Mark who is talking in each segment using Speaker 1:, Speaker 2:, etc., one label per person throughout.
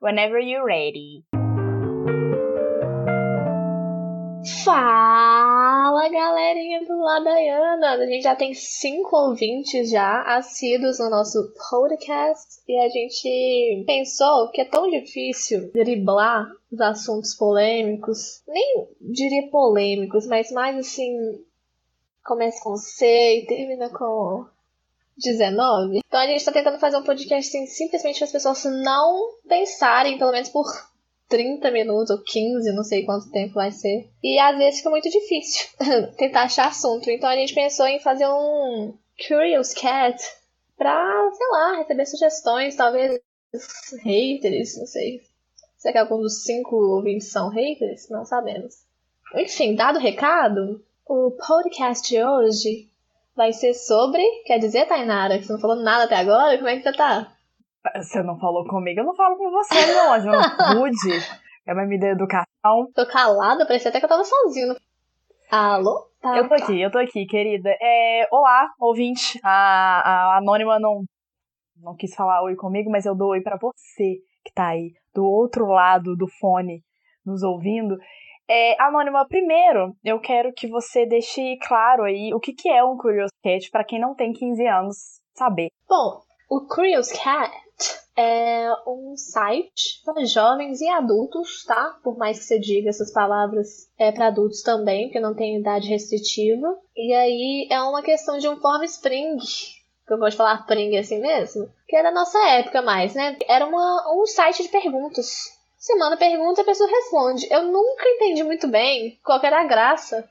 Speaker 1: Whenever you're ready.
Speaker 2: Fala galerinha do Ladaiana! A gente já tem cinco ouvintes já assíduos no nosso podcast e a gente pensou que é tão difícil driblar os assuntos polêmicos, nem diria polêmicos, mas mais assim, começa com C e termina com 19. Então a gente tá tentando fazer um podcast assim, simplesmente para as pessoas não pensarem, pelo menos por 30 minutos ou 15, não sei quanto tempo vai ser. E às vezes fica muito difícil tentar achar assunto. Então a gente pensou em fazer um Curious Cat pra, sei lá, receber sugestões, talvez haters, não sei. Será que algum dos cinco ouvintes são haters? Não sabemos. Enfim, dado o recado, o podcast de hoje vai ser sobre. Quer dizer, Tainara, que você não falou nada até agora? Como é que você tá?
Speaker 1: Você não falou comigo, eu não falo com você, não. A não pude. É uma medida de educação.
Speaker 2: Tô calada, parecia até que eu tava sozinho. Alô?
Speaker 1: Tá, eu tô tá. aqui, eu tô aqui, querida. É, olá, ouvinte. A, a Anônima não, não quis falar oi comigo, mas eu dou oi pra você que tá aí do outro lado do fone nos ouvindo. É, Anônima, primeiro, eu quero que você deixe claro aí o que, que é um Curious Cat para quem não tem 15 anos saber.
Speaker 2: Bom, o Curious Cat é um site para jovens e adultos, tá? Por mais que você diga essas palavras, é para adultos também, porque não tem idade restritiva. E aí é uma questão de um form spring, que eu vou falar spring assim mesmo, que é da nossa época mais, né? Era uma, um site de perguntas. Você manda pergunta a pessoa responde. Eu nunca entendi muito bem qual era a graça.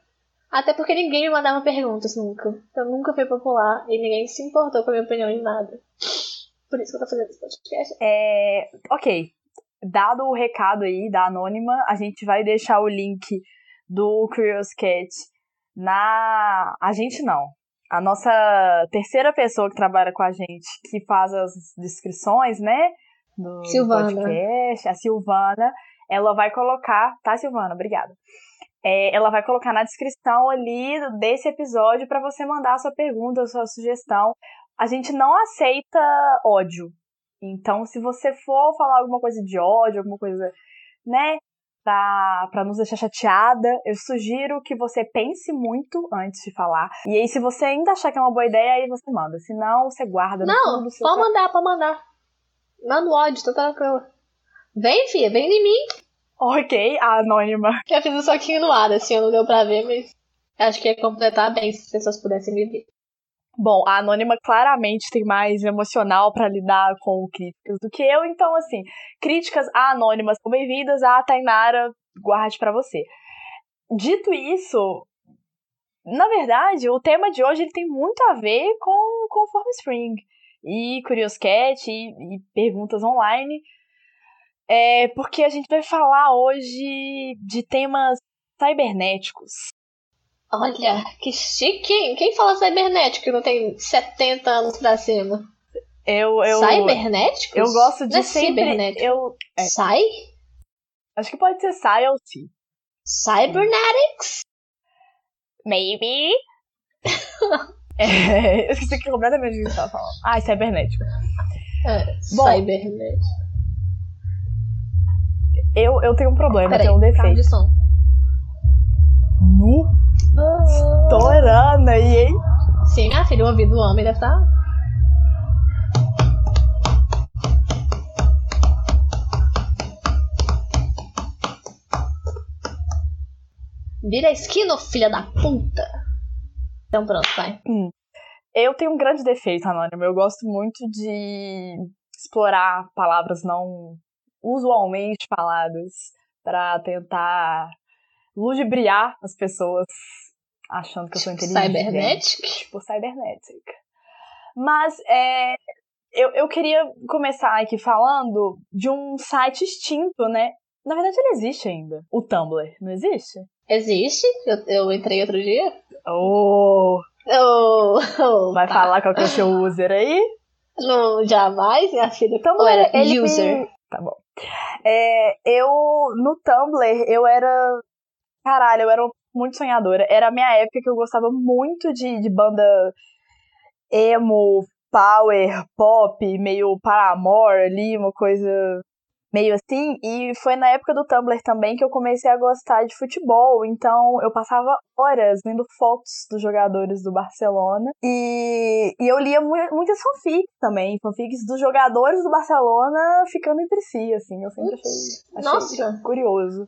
Speaker 2: Até porque ninguém me mandava perguntas nunca. Eu nunca fui popular e ninguém se importou com a minha opinião em nada. Por isso que eu tô fazendo esse podcast.
Speaker 1: É. Ok. Dado o recado aí da Anônima, a gente vai deixar o link do Curious Cat na. A gente não. A nossa terceira pessoa que trabalha com a gente, que faz as descrições, né? Do Silvana. podcast, a Silvana, ela vai colocar. Tá, Silvana? Obrigada. É, ela vai colocar na descrição ali desse episódio para você mandar a sua pergunta, a sua sugestão a gente não aceita ódio. Então, se você for falar alguma coisa de ódio, alguma coisa, né, pra, pra nos deixar chateada, eu sugiro que você pense muito antes de falar. E aí, se você ainda achar que é uma boa ideia, aí você manda. Se não, você guarda no
Speaker 2: Não, pode seu... mandar, pode mandar. Manda o ódio, tô tranquilo. Vem, filha, vem em mim.
Speaker 1: Ok, a anônima.
Speaker 2: Eu fiz um soquinho no ar, assim, não deu pra ver, mas acho que ia completar bem se as pessoas pudessem me ver.
Speaker 1: Bom, a Anônima claramente tem mais emocional para lidar com críticas do que eu, então, assim, críticas a Anônimas são bem-vindas, a Tainara guarde para você. Dito isso, na verdade, o tema de hoje ele tem muito a ver com, com Form Spring e Curious Cat e, e perguntas online, é porque a gente vai falar hoje de temas cibernéticos.
Speaker 2: Olha, que chique! Quem fala cibernético não tem 70 anos pra cima?
Speaker 1: Eu, eu,
Speaker 2: Cibernéticos?
Speaker 1: Eu gosto de
Speaker 2: não é
Speaker 1: sempre...
Speaker 2: cibernético.
Speaker 1: Eu,
Speaker 2: é. Sai?
Speaker 1: Acho que pode ser Sai ou Ci.
Speaker 2: Cybernetics?
Speaker 1: Maybe. é, eu esqueci que completamente o que você tava falando. Ah, cibernético.
Speaker 2: É, Bom, cibernético.
Speaker 1: Eu, eu tenho um problema,
Speaker 2: Peraí,
Speaker 1: eu tenho um defeito.
Speaker 2: de som.
Speaker 1: Nu? Estourando aí, hein?
Speaker 2: Sim, minha filha, o ouvido do homem deve estar. Tá... Vira a esquina, filha da puta! Então pronto, vai.
Speaker 1: Hum. Eu tenho um grande defeito, Anônimo. Eu gosto muito de explorar palavras não usualmente faladas para tentar ludibriar as pessoas achando que eu sou
Speaker 2: tipo
Speaker 1: inteligente.
Speaker 2: Cybernetic?
Speaker 1: Tipo, cybernetic. Mas é, eu, eu queria começar aqui falando de um site extinto, né? Na verdade, ele existe ainda. O Tumblr, não existe?
Speaker 2: Existe. Eu, eu entrei outro dia.
Speaker 1: Oh!
Speaker 2: Oh, oh
Speaker 1: Vai
Speaker 2: tá.
Speaker 1: falar qual que é o seu user aí?
Speaker 2: Não, jamais, minha filha.
Speaker 1: Tumblr,
Speaker 2: era
Speaker 1: ele
Speaker 2: user.
Speaker 1: Me... Tá bom. É, eu, no Tumblr, eu era Caralho, eu era muito sonhadora. Era a minha época que eu gostava muito de, de banda emo, power, pop, meio Paramore ali, uma coisa meio assim, e foi na época do Tumblr também que eu comecei a gostar de futebol, então eu passava horas vendo fotos dos jogadores do Barcelona, e, e eu lia mu muitas fanfics também, fanfics dos jogadores do Barcelona ficando entre si, assim, eu sempre achei, achei
Speaker 2: Nossa.
Speaker 1: curioso.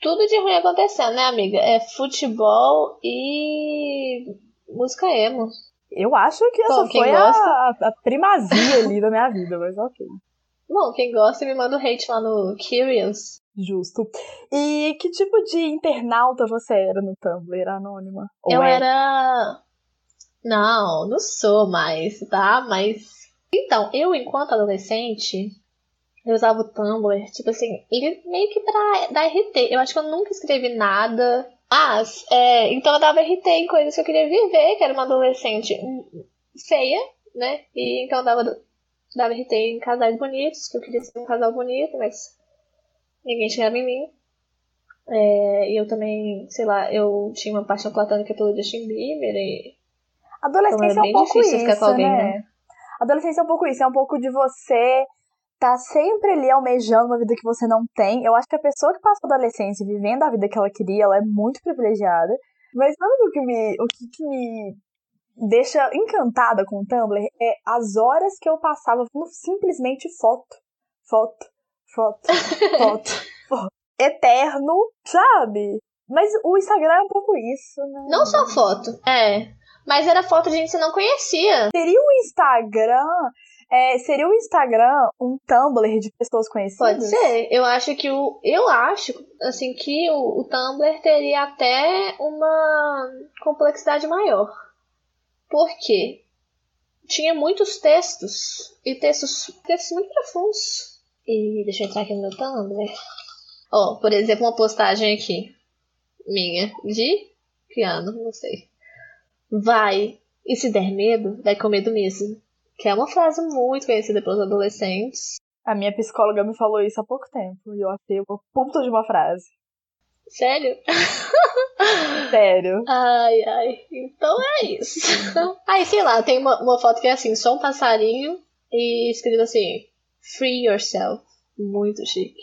Speaker 2: Tudo de ruim acontecendo, né, amiga? É futebol e música emo.
Speaker 1: Eu acho que essa
Speaker 2: Bom,
Speaker 1: foi a, a primazia ali da minha vida, mas ok.
Speaker 2: Bom, quem gosta me manda o hate lá no Curious.
Speaker 1: Justo. E que tipo de internauta você era no Tumblr, anônima? Ou
Speaker 2: eu
Speaker 1: é?
Speaker 2: era. Não, não sou mais, tá? Mas. Então, eu, enquanto adolescente, eu usava o Tumblr, tipo assim, ele meio que pra dar RT. Eu acho que eu nunca escrevi nada. Mas, é, então eu dava RT em coisas que eu queria viver, que era uma adolescente feia, né? E então eu dava, dava RT em casais bonitos, que eu queria ser um casal bonito, mas ninguém chegava em mim. É, e eu também, sei lá, eu tinha uma paixão platônica pelo Justin Bieber e
Speaker 1: Adolescência
Speaker 2: Então, é
Speaker 1: um pouco
Speaker 2: difícil
Speaker 1: isso,
Speaker 2: ficar com alguém,
Speaker 1: né?
Speaker 2: né?
Speaker 1: Adolescência é um pouco isso, é um pouco de você tá sempre ali almejando uma vida que você não tem. Eu acho que a pessoa que passa a adolescência vivendo a vida que ela queria, ela é muito privilegiada. Mas sabe o que me, o que, que me deixa encantada com o Tumblr? É as horas que eu passava simplesmente foto, foto, foto, foto, foto. Eterno, sabe? Mas o Instagram é um pouco isso, né?
Speaker 2: não só foto, é, mas era foto de gente que você não conhecia.
Speaker 1: Seria o Instagram. é, seria o Instagram um Tumblr de pessoas conhecidas?
Speaker 2: Pode ser. Eu acho que o. Eu acho, assim, que o, o Tumblr teria até uma complexidade maior. Por quê? Tinha muitos textos. E textos, textos muito profundos. E deixa eu entrar aqui no meu Tumblr. Ó, por exemplo, uma postagem aqui. Minha. De piano, não sei. Vai. E se der medo, vai com medo mesmo. Que é uma frase muito conhecida pelos adolescentes.
Speaker 1: A minha psicóloga me falou isso há pouco tempo. E eu achei uma puta de uma frase.
Speaker 2: Sério?
Speaker 1: Sério.
Speaker 2: Ai, ai. Então é isso. Aí, sei lá, tem uma, uma foto que é assim, só um passarinho e escrito assim, Free yourself. Muito chique.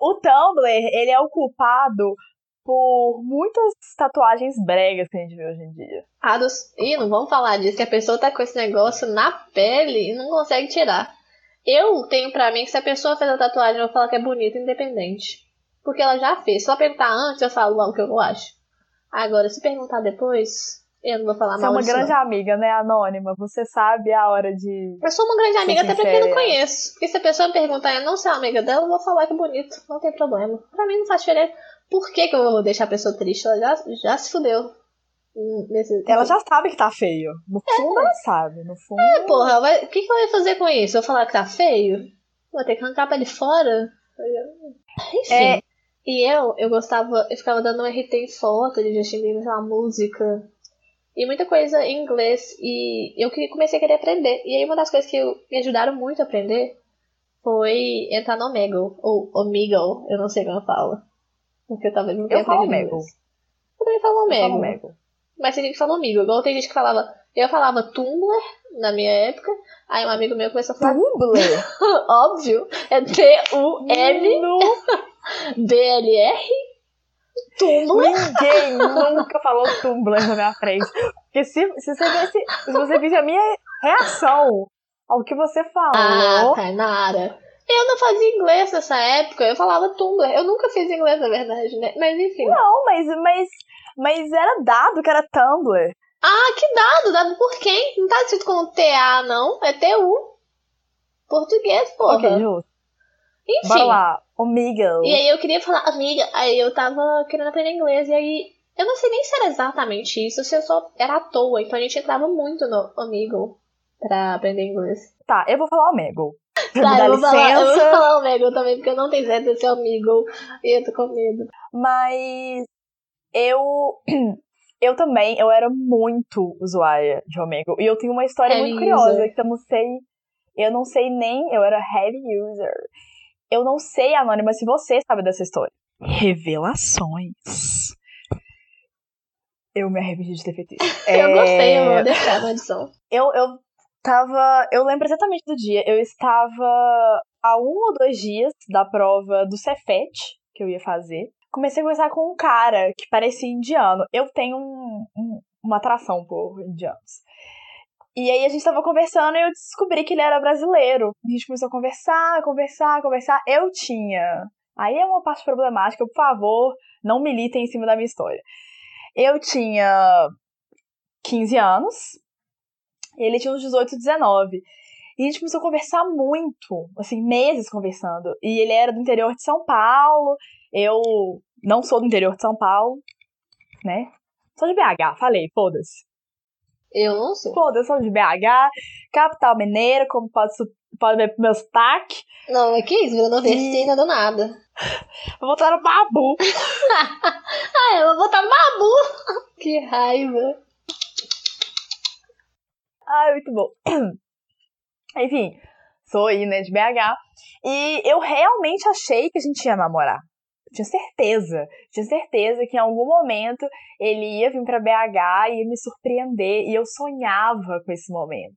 Speaker 1: O Tumblr, ele é o culpado por muitas tatuagens bregas que a gente vê hoje em dia.
Speaker 2: Ah, dos... Ih, não vamos falar disso, que a pessoa tá com esse negócio na pele e não consegue tirar. Eu tenho pra mim que se a pessoa fez a tatuagem, eu vou falar que é bonita, independente. Porque ela já fez. Se ela perguntar antes, eu falo o que eu acho. Agora, se perguntar depois, eu não vou falar
Speaker 1: Você é uma grande
Speaker 2: não.
Speaker 1: amiga, né, Anônima? Você sabe a hora de.
Speaker 2: Eu sou uma grande amiga até pra quem não
Speaker 1: sincera.
Speaker 2: conheço. Porque se a pessoa me perguntar e eu não ser amiga dela, eu vou falar que é bonito. Não tem problema. Pra mim não faz diferença. Por que, que eu vou deixar a pessoa triste? Ela já, já se fudeu. Nesse...
Speaker 1: Ela já sabe que tá feio. No fundo, ela sabe. No fundo.
Speaker 2: É, porra, vai- o que, que ela vai fazer com isso? Eu vou falar que tá feio? Vou ter que arrancar pra ele fora? Enfim.
Speaker 1: É.
Speaker 2: E eu, eu gostava, eu ficava dando um RT em foto de Justin Bieber, lá, música. E muita coisa em inglês. E eu comecei a querer aprender. E aí uma das coisas que eu- me ajudaram muito a aprender foi entrar no Omegle. Ou Omegle, eu não sei como eu falo. Porque eu talvez não tenha
Speaker 1: Eu falo Omegle.
Speaker 2: Eu também falo Omegle. Mas tem gente que fala amigo. Igual tem gente que falava. Eu falava Tumblr na minha época. Aí um amigo meu começou a falar.
Speaker 1: Tumblr?
Speaker 2: Óbvio. É T-U-M-B-L-R. Tumblr.
Speaker 1: Ninguém nunca falou Tumblr na minha frente. Porque se, se, você, visse, se você visse a minha reação ao que você
Speaker 2: Ah,
Speaker 1: falou.
Speaker 2: Tainara. Eu não fazia inglês nessa época. Eu falava Tumblr. Eu nunca fiz inglês, na verdade, né? Mas enfim.
Speaker 1: Não, mas, mas, mas era dado que era Tumblr.
Speaker 2: Ah, que dado? Dado por quem? Não tá escrito como TA, não. É TU. Português, porra.
Speaker 1: Ok, justo.
Speaker 2: Enfim.
Speaker 1: Bora lá. Omegle.
Speaker 2: E aí eu queria falar, amiga, aí eu tava querendo aprender inglês, e aí eu não sei nem se era exatamente isso, se eu só era à toa, então a gente entrava muito no Amigo pra aprender inglês.
Speaker 1: Tá, eu vou falar. Me
Speaker 2: Tá, eu vou, falar, eu vou falar Amigo também, porque eu não tenho certeza se é Amigo, e eu tô com medo.
Speaker 1: Mas eu. Eu também, eu era muito usuária de Omegle. E eu tenho uma história
Speaker 2: Heavy
Speaker 1: muito curiosa,
Speaker 2: user.
Speaker 1: que eu não sei. Eu não sei nem. Eu era heavy user. Eu não sei, Anônima, se você sabe dessa história. Revelações. Eu me arrependi de ter feito isso.
Speaker 2: Eu
Speaker 1: É,
Speaker 2: gostei, eu vou deixar na edição.
Speaker 1: eu, eu estava. Eu lembro exatamente do dia. Eu estava há um ou dois dias da prova do Cefet, que eu ia fazer. Comecei a conversar com um cara que parecia indiano. Eu tenho um, um, uma atração por indianos. E aí a gente tava conversando e eu descobri que ele era brasileiro. A gente começou a conversar, conversar, conversar. Eu tinha. Aí é uma parte problemática, por favor, não militem em cima da minha história. Eu tinha 15 anos, ele tinha uns 18, 19. E a gente começou a conversar muito, assim, meses conversando. E ele era do interior de São Paulo, eu não sou do interior de São Paulo, né? Sou de BH, falei, foda-se.
Speaker 2: Eu não sou.
Speaker 1: Foda-se, sou de BH, capital mineira, como pode, pode ver pro meu sotaque.
Speaker 2: Não, é que isso, virou nordestina e... do nada.
Speaker 1: Vou botar no babu.
Speaker 2: ah, eu vou botar no babu. que raiva.
Speaker 1: Ai, muito bom. Enfim, sou aí, né, de BH. E eu realmente achei que a gente ia namorar. Eu tinha certeza. Tinha certeza que em algum momento ele ia vir para BH e ia me surpreender. E eu sonhava com esse momento.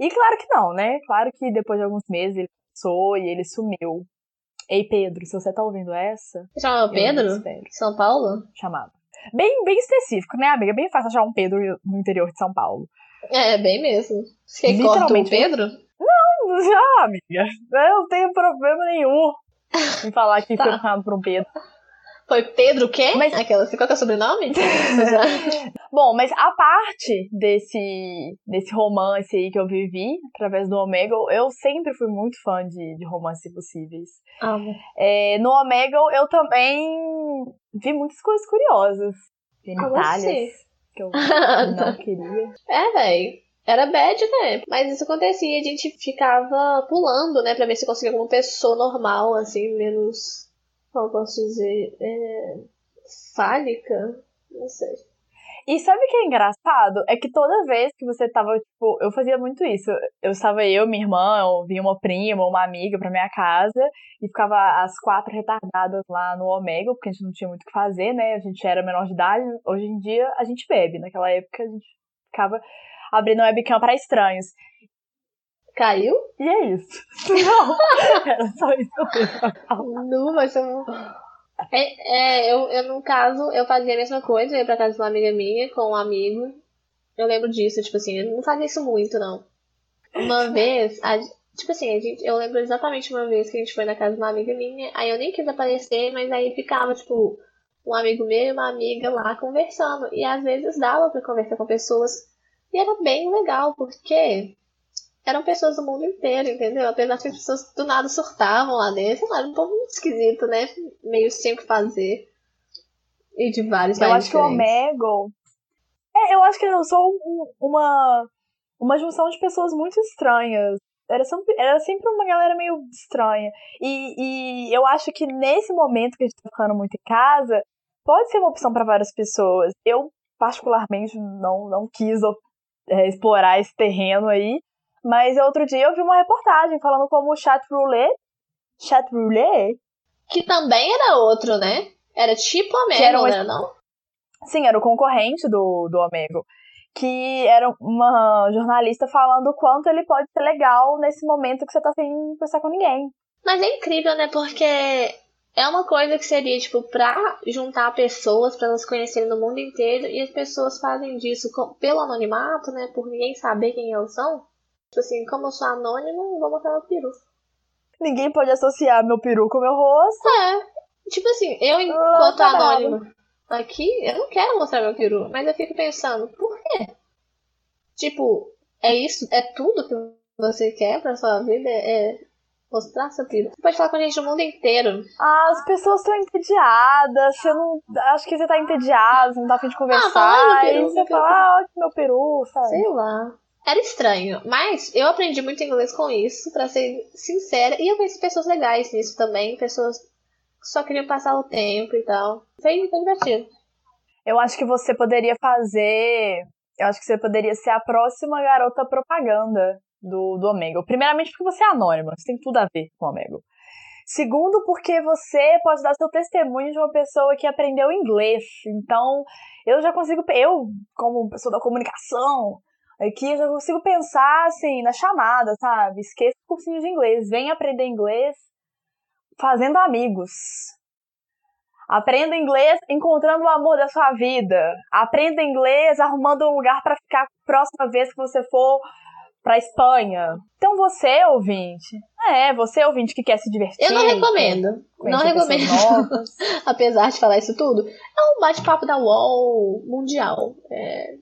Speaker 1: E claro que não, né? Claro que depois de alguns meses ele passou e ele sumiu. Ei, Pedro, se você tá ouvindo essa.
Speaker 2: Chama Pedro? São Paulo?
Speaker 1: Chamado. Bem, bem específico, né, amiga? Bem fácil achar um Pedro no interior de São Paulo.
Speaker 2: É, bem mesmo. Você Literalmente. o Pedro?
Speaker 1: Não, já, amiga. Eu não tenho problema nenhum em falar que tá. foi chamado por um Pedro.
Speaker 2: Foi Pedro o quê? Mas... Aquela, qual que é o sobrenome?
Speaker 1: Bom, mas a parte desse, desse romance aí que eu vivi, através do Omega, eu sempre fui muito fã de, de romances possíveis.
Speaker 2: Amo.
Speaker 1: É, no Omega eu também vi muitas coisas curiosas. Genitálias. Assim? que eu não queria.
Speaker 2: É, velho. Era bad, né? Mas isso acontecia, a gente ficava pulando, né? Pra ver se conseguia alguma pessoa normal, assim, menos. Como posso dizer? É, fálica? Não sei.
Speaker 1: E sabe o que é engraçado? É que toda vez que você tava, tipo, eu fazia muito isso. Eu estava eu, minha irmã, eu vinha uma prima, uma amiga pra minha casa e ficava as quatro retardadas lá no Omega, porque a gente não tinha muito o que fazer, né? A gente era menor de idade. Hoje em dia a gente bebe. Naquela época a gente ficava abrindo webcam para estranhos.
Speaker 2: Caiu?
Speaker 1: E é isso. Não, era só isso.
Speaker 2: Não, mas eu... É, é eu, eu, no caso, eu fazia a mesma coisa, eu ia pra casa de uma amiga minha com um amigo. Eu lembro disso, tipo assim, eu não fazia isso muito, não. Uma vez, a, tipo assim, a gente, eu lembro exatamente uma vez que a gente foi na casa de uma amiga minha, aí eu nem quis aparecer, mas aí ficava, tipo, um amigo meu e uma amiga lá conversando. E às vezes dava pra conversar com pessoas. E era bem legal, porque eram pessoas do mundo inteiro, entendeu? Apenas que as pessoas do nada surtavam lá dentro. Era um pouco muito esquisito, né? Meio sem o que fazer. E de vários
Speaker 1: Eu acho diferentes. que o Omegle. É, eu acho que eu sou um, uma, uma junção de pessoas muito estranhas. Era sempre, era sempre uma galera meio estranha. E, e eu acho que nesse momento que a gente tá ficando muito em casa, pode ser uma opção para várias pessoas. Eu, particularmente, não, não quis é, explorar esse terreno aí. Mas outro dia eu vi uma reportagem falando como o chat roulette. Chat roulette?
Speaker 2: Que também era outro, né? Era tipo Omega, era né, não?
Speaker 1: Sim, era o concorrente do, do Omega. Que era uma jornalista falando o quanto ele pode ser legal nesse momento que você tá sem conversar com ninguém.
Speaker 2: Mas é incrível, né? Porque é uma coisa que seria, tipo, pra juntar pessoas, para elas conhecerem no mundo inteiro, e as pessoas fazem disso com, pelo anonimato, né? Por ninguém saber quem elas são. Tipo assim, como eu sou anônimo, vou mostrar meu peru.
Speaker 1: Ninguém pode associar meu peru com meu rosto.
Speaker 2: É. Tipo assim, eu enquanto ah, anônimo aqui, eu não quero mostrar meu peru, mas eu fico pensando, por quê? Tipo, é isso? É tudo que você quer pra sua vida? É mostrar seu peru? Você pode falar com a gente do mundo inteiro.
Speaker 1: Ah, as pessoas estão entediadas, você não. Acho que você tá entediado, você não tá afim de ah, conversar.
Speaker 2: Ah, peru,
Speaker 1: aí você fala, ah, que meu peru, sabe?
Speaker 2: Sei lá. Era estranho, mas eu aprendi muito inglês com isso, para ser sincera, e eu conheci pessoas legais nisso também, pessoas que só queriam passar o tempo e tal. Foi, foi divertido.
Speaker 1: Eu acho que você poderia fazer. Eu acho que você poderia ser a próxima garota propaganda do, do. Primeiramente, porque você é anônima, isso tem tudo a ver com o Omega. Segundo, porque você pode dar seu testemunho de uma pessoa que aprendeu inglês. Então, eu já consigo. Eu, como pessoa da comunicação, Aqui eu já consigo pensar, assim, na chamada, sabe? Esqueça o cursinho de inglês. Vem aprender inglês fazendo amigos. Aprenda inglês encontrando o amor da sua vida. Aprenda inglês arrumando um lugar para ficar próxima vez que você for para Espanha. Então você, ouvinte, é, você ouvinte que quer se divertir.
Speaker 2: Eu não recomendo. Não recomendo. Apesar de falar isso tudo, é um bate-papo da UOL mundial. É...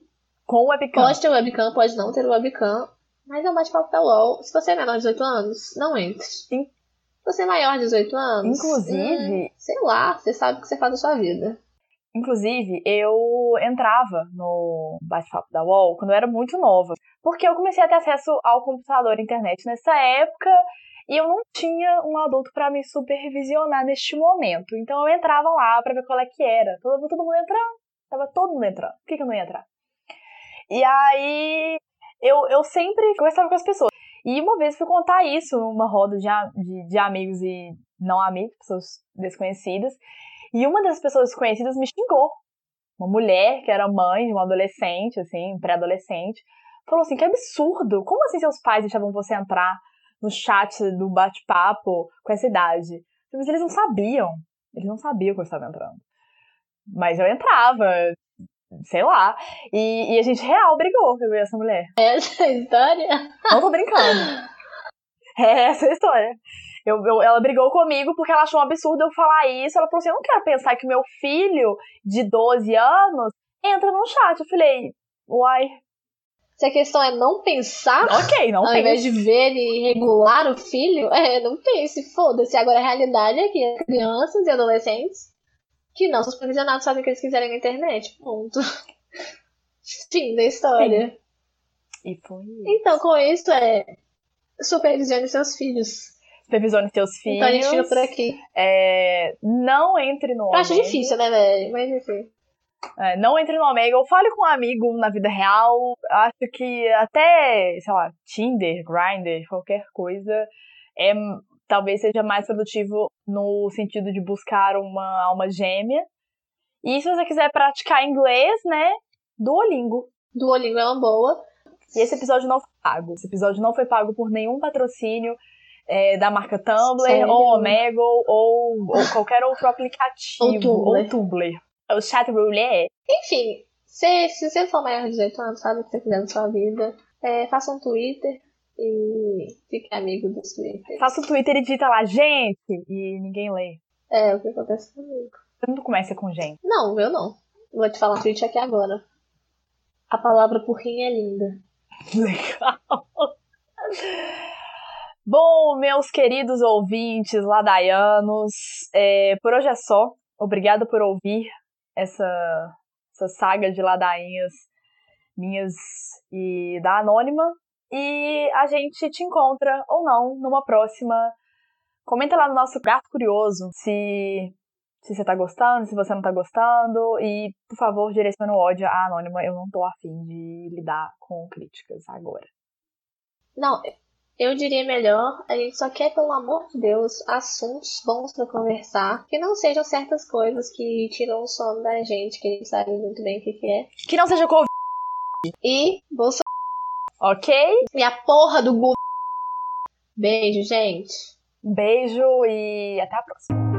Speaker 1: Com webcam.
Speaker 2: Pode ter webcam, pode não ter webcam, mas é um bate-papo da UOL. Se você é menor de 18 anos, não entre. Sim. Você é maior de 18 anos?
Speaker 1: Inclusive.
Speaker 2: Hum, sei lá, você sabe o que você faz da sua vida.
Speaker 1: Inclusive, eu entrava no bate-papo da UOL quando eu era muito nova. Porque eu comecei a ter acesso ao computador e internet nessa época e eu não tinha um adulto para me supervisionar neste momento. Então eu entrava lá para ver qual é que era. Todo, todo mundo entrando. Tava todo mundo entrando. Por que, que eu não ia entrar? E aí eu, eu sempre conversava com as pessoas. E uma vez fui contar isso numa roda de, de, de amigos e não amigos, pessoas desconhecidas. E uma das pessoas desconhecidas me xingou. Uma mulher que era mãe de um adolescente, assim, pré-adolescente, falou assim: que absurdo! Como assim seus pais deixavam você entrar no chat do bate-papo com essa idade? Mas eles não sabiam. Eles não sabiam que eu estava entrando. Mas eu entrava, sei lá. E, e a gente real brigou, eu e essa mulher.
Speaker 2: Essa é a história?
Speaker 1: Não tô brincando. É essa a história. Eu, eu, ela brigou comigo porque ela achou um absurdo eu falar isso. Ela falou assim: eu não quero pensar que meu filho de 12 anos entra no chat. Eu falei, uai.
Speaker 2: Se a questão é não pensar,
Speaker 1: ok, não
Speaker 2: ao
Speaker 1: pense.
Speaker 2: invés de ver e regular o filho, é, não pense, foda-se. Agora a realidade é que crianças e adolescentes que não são supervisionados fazem o que eles quiserem na internet. Ponto. Fim da história. Sim.
Speaker 1: E foi isso.
Speaker 2: Então, com isso, é. Supervisione seus filhos.
Speaker 1: Supervisione seus filhos.
Speaker 2: Então a gente fica por aqui.
Speaker 1: É, não entre no.
Speaker 2: Eu acho difícil, né, velho? Mas enfim.
Speaker 1: É, não entre no Omega ou fale com um amigo na vida real. Acho que até, sei lá, Tinder, Grindr, qualquer coisa, é talvez seja mais produtivo no sentido de buscar uma alma gêmea. E se você quiser praticar inglês, né? Duolingo.
Speaker 2: Duolingo é uma boa.
Speaker 1: E esse episódio não foi pago. Esse episódio não foi pago por nenhum patrocínio é, da marca Tumblr, Sério? ou Omegle, ou, ou qualquer outro aplicativo.
Speaker 2: Ou Tumblr.
Speaker 1: Ou Tumblr. O chat roulette.
Speaker 2: Enfim, se, se você for maior de 18 anos, sabe o que você quiser na sua vida, é, faça um Twitter, e fique amigo dos Twitter.
Speaker 1: Faça o Twitter e digita lá, gente, e ninguém lê.
Speaker 2: É, o que acontece comigo.
Speaker 1: Você não começa com gente.
Speaker 2: Não, eu não. Vou te falar um tweet aqui agora. A palavra porrinha é linda.
Speaker 1: Legal. Bom, meus queridos ouvintes ladaianos, é, por hoje é só. Obrigada por ouvir essa, essa saga de ladainhas minhas e da Anônima. E a gente te encontra ou não numa próxima. Comenta lá no nosso gato curioso se se você tá gostando, se você não tá gostando. E, por favor, direcione o ódio à anônima. Eu não tô afim de lidar com críticas agora.
Speaker 2: Não, eu diria melhor, a gente só quer, pelo amor de Deus, assuntos bons para conversar. Que não sejam certas coisas que tiram o sono da gente, que a gente sabe muito bem o que, que é.
Speaker 1: Que não seja Covid.
Speaker 2: E Bolsonaro.
Speaker 1: Ok?
Speaker 2: E a porra do Google. Beijo, gente.
Speaker 1: Beijo e até a próxima.